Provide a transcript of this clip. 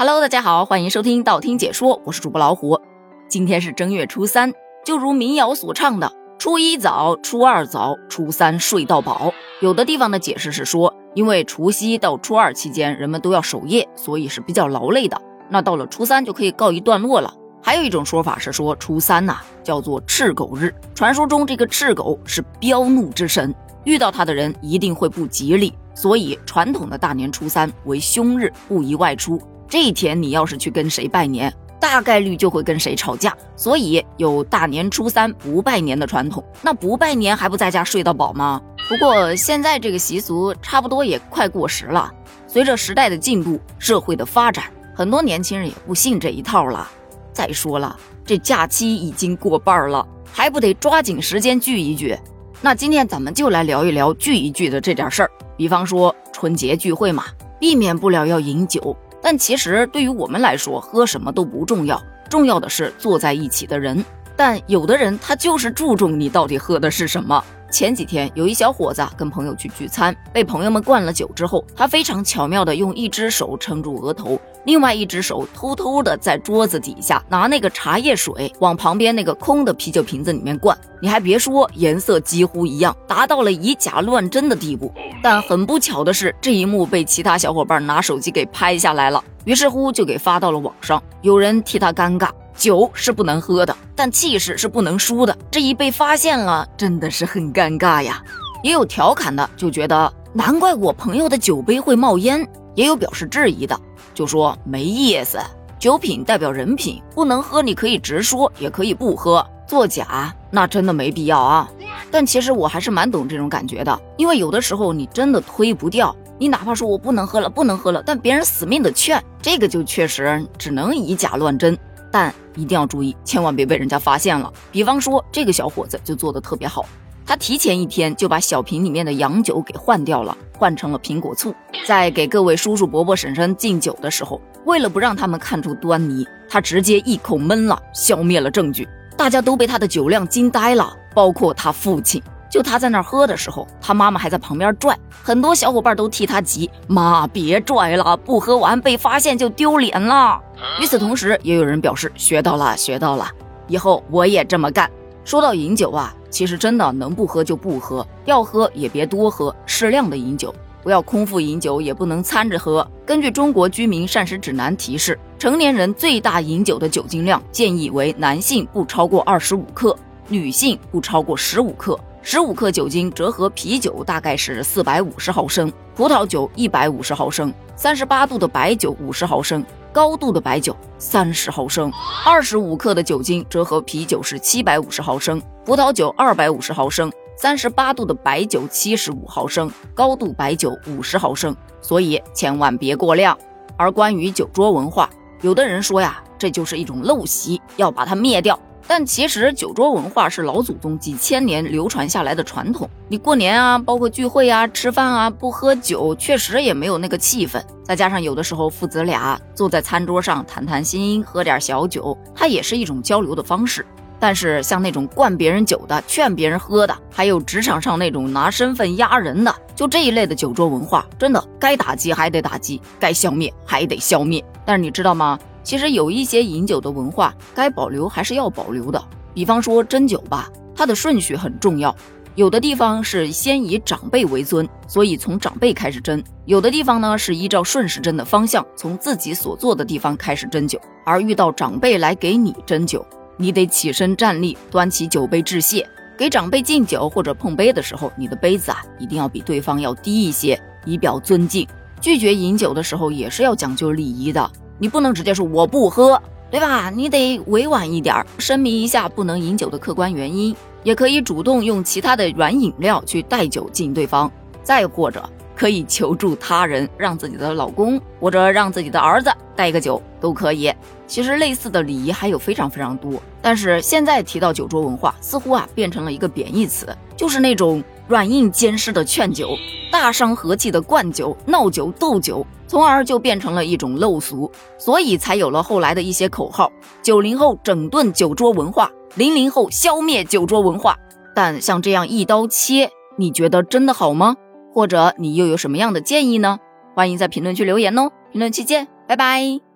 Hello，大家好，欢迎收听道听解说，我是主播老虎。今天是正月初三，就如民谣所唱的“初一早，初二早，初三睡到饱”。有的地方的解释是说，因为除夕到初二期间人们都要守夜，所以是比较劳累的。那到了初三就可以告一段落了。还有一种说法是说，初三呐叫做赤狗日，传说中这个赤狗是彪怒之神，遇到他的人一定会不吉利。所以，传统的大年初三为凶日，不宜外出。这一天，你要是去跟谁拜年，大概率就会跟谁吵架。所以有大年初三不拜年的传统。那不拜年还不在家睡到饱吗？不过现在这个习俗差不多也快过时了。随着时代的进步，社会的发展，很多年轻人也不信这一套了。再说了，这假期已经过半了，还不得抓紧时间聚一聚？那今天咱们就来聊一聊聚一聚的这点事儿。比方说春节聚会嘛，避免不了要饮酒，但其实对于我们来说，喝什么都不重要，重要的是坐在一起的人。但有的人他就是注重你到底喝的是什么。前几天有一小伙子跟朋友去聚餐，被朋友们灌了酒之后，他非常巧妙的用一只手撑住额头，另外一只手偷偷的在桌子底下拿那个茶叶水往旁边那个空的啤酒瓶子里面灌。你还别说，颜色几乎一样，达到了以假乱真的地步。但很不巧的是，这一幕被其他小伙伴拿手机给拍下来了，于是乎就给发到了网上，有人替他尴尬。酒是不能喝的，但气势是不能输的。这一被发现了，真的是很尴尬呀。也有调侃的，就觉得难怪我朋友的酒杯会冒烟；也有表示质疑的，就说没意思。酒品代表人品，不能喝你可以直说，也可以不喝。作假那真的没必要啊。但其实我还是蛮懂这种感觉的，因为有的时候你真的推不掉，你哪怕说我不能喝了，不能喝了，但别人死命的劝，这个就确实只能以假乱真。但一定要注意，千万别被人家发现了。比方说，这个小伙子就做的特别好，他提前一天就把小瓶里面的洋酒给换掉了，换成了苹果醋。在给各位叔叔伯伯、婶婶敬酒的时候，为了不让他们看出端倪，他直接一口闷了，消灭了证据。大家都被他的酒量惊呆了，包括他父亲。就他在那儿喝的时候，他妈妈还在旁边拽，很多小伙伴都替他急，妈别拽了，不喝完被发现就丢脸了。与此同时，也有人表示学到了，学到了，以后我也这么干。说到饮酒啊，其实真的能不喝就不喝，要喝也别多喝，适量的饮酒，不要空腹饮酒，也不能掺着喝。根据中国居民膳食指南提示，成年人最大饮酒的酒精量建议为男性不超过二十五克，女性不超过十五克。十五克酒精折合啤酒大概是四百五十毫升，葡萄酒一百五十毫升，三十八度的白酒五十毫升，高度的白酒三十毫升。二十五克的酒精折合啤酒是七百五十毫升，葡萄酒二百五十毫升，三十八度的白酒七十五毫升，高度白酒五十毫升。所以千万别过量。而关于酒桌文化，有的人说呀，这就是一种陋习，要把它灭掉。但其实酒桌文化是老祖宗几千年流传下来的传统。你过年啊，包括聚会啊、吃饭啊，不喝酒确实也没有那个气氛。再加上有的时候父子俩坐在餐桌上谈谈心，喝点小酒，它也是一种交流的方式。但是像那种灌别人酒的、劝别人喝的，还有职场上那种拿身份压人的，就这一类的酒桌文化，真的该打击还得打击，该消灭还得消灭。但是你知道吗？其实有一些饮酒的文化，该保留还是要保留的。比方说斟酒吧，它的顺序很重要。有的地方是先以长辈为尊，所以从长辈开始斟；有的地方呢是依照顺时针的方向，从自己所坐的地方开始斟酒。而遇到长辈来给你斟酒，你得起身站立，端起酒杯致谢。给长辈敬酒或者碰杯的时候，你的杯子啊一定要比对方要低一些，以表尊敬。拒绝饮酒的时候也是要讲究礼仪的。你不能直接说我不喝，对吧？你得委婉一点，声明一下不能饮酒的客观原因，也可以主动用其他的软饮料去带酒敬对方，再或者可以求助他人，让自己的老公或者让自己的儿子带一个酒都可以。其实类似的礼仪还有非常非常多，但是现在提到酒桌文化，似乎啊变成了一个贬义词，就是那种软硬兼施的劝酒。大伤和气的灌酒、闹酒、斗酒，从而就变成了一种陋俗，所以才有了后来的一些口号：九零后整顿酒桌文化，零零后消灭酒桌文化。但像这样一刀切，你觉得真的好吗？或者你又有什么样的建议呢？欢迎在评论区留言哦！评论区见，拜拜。